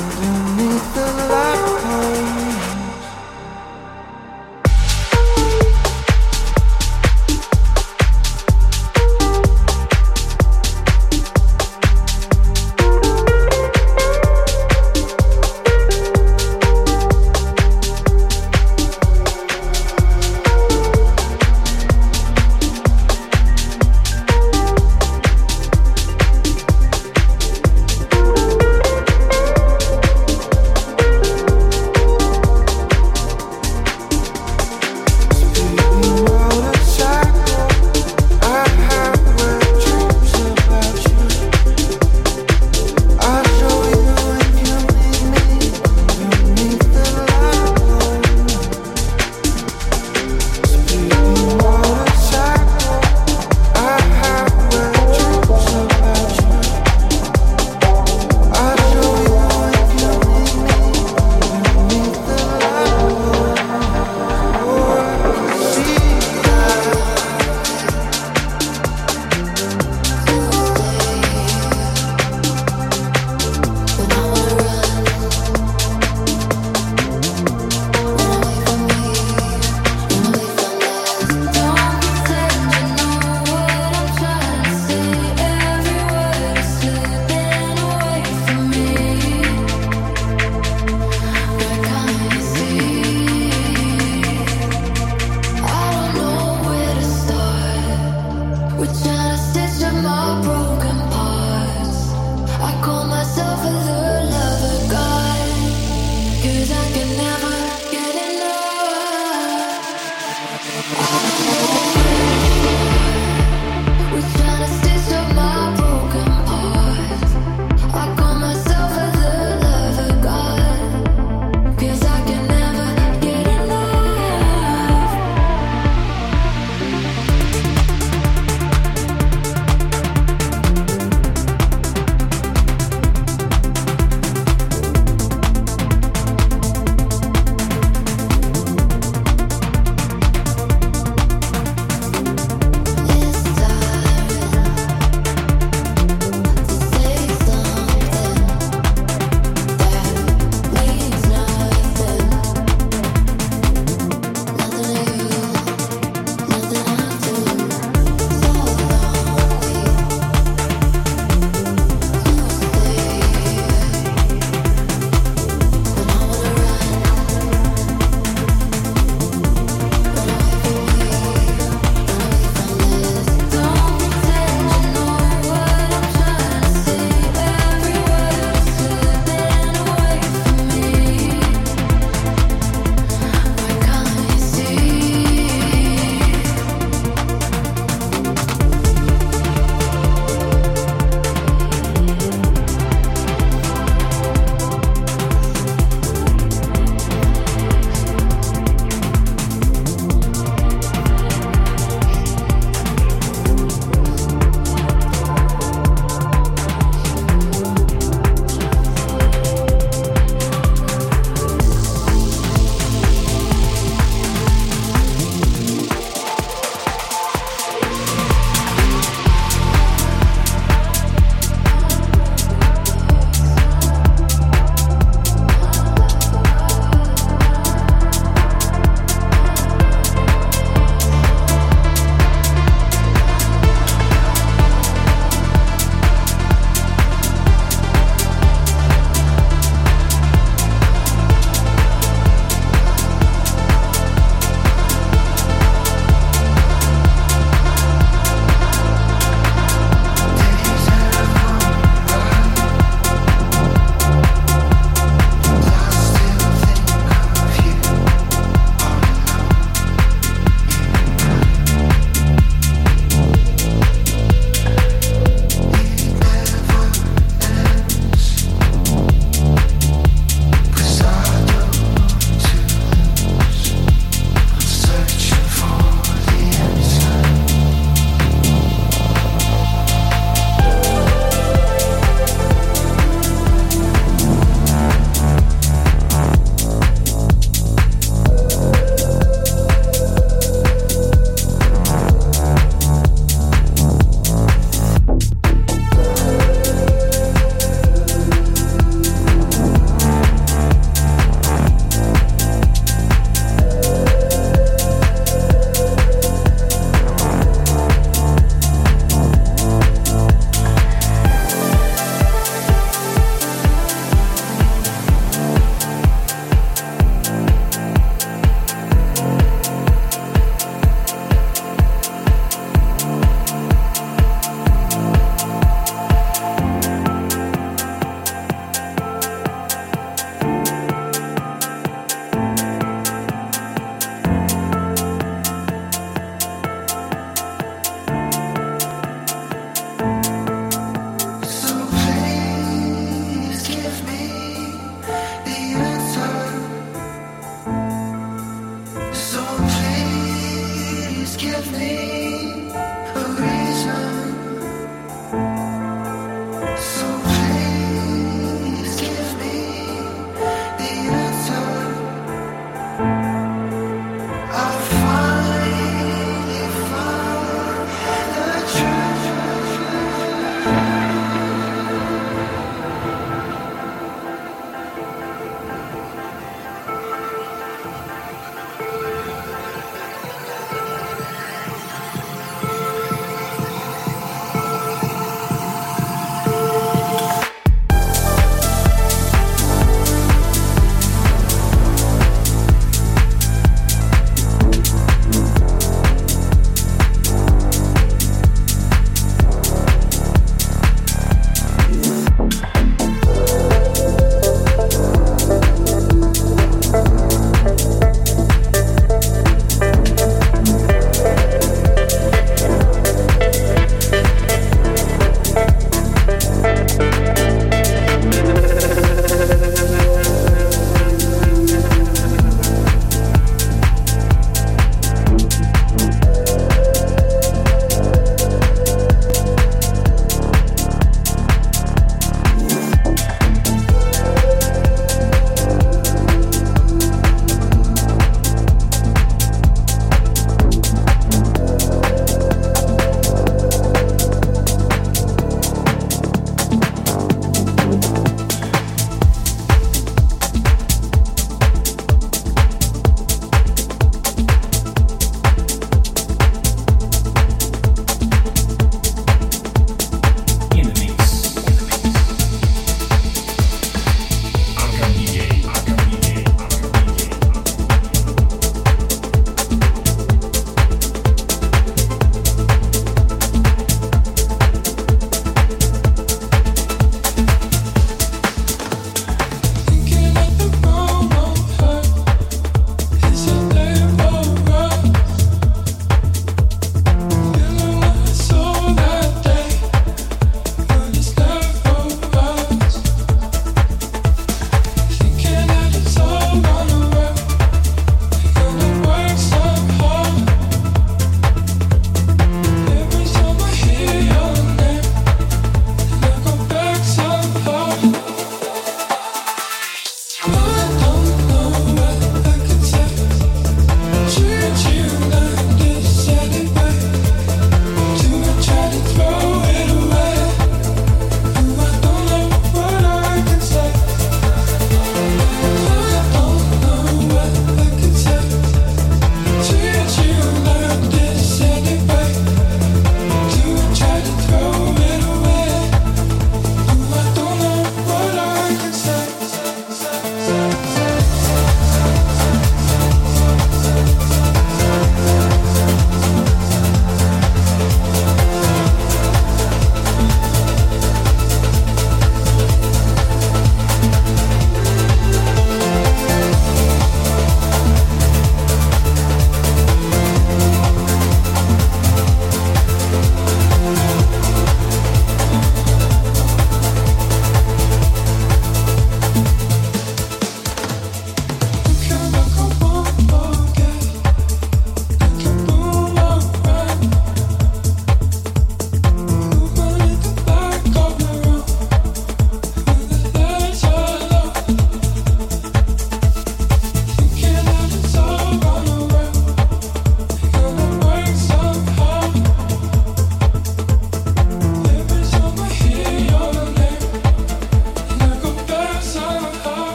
underneath the light.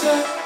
set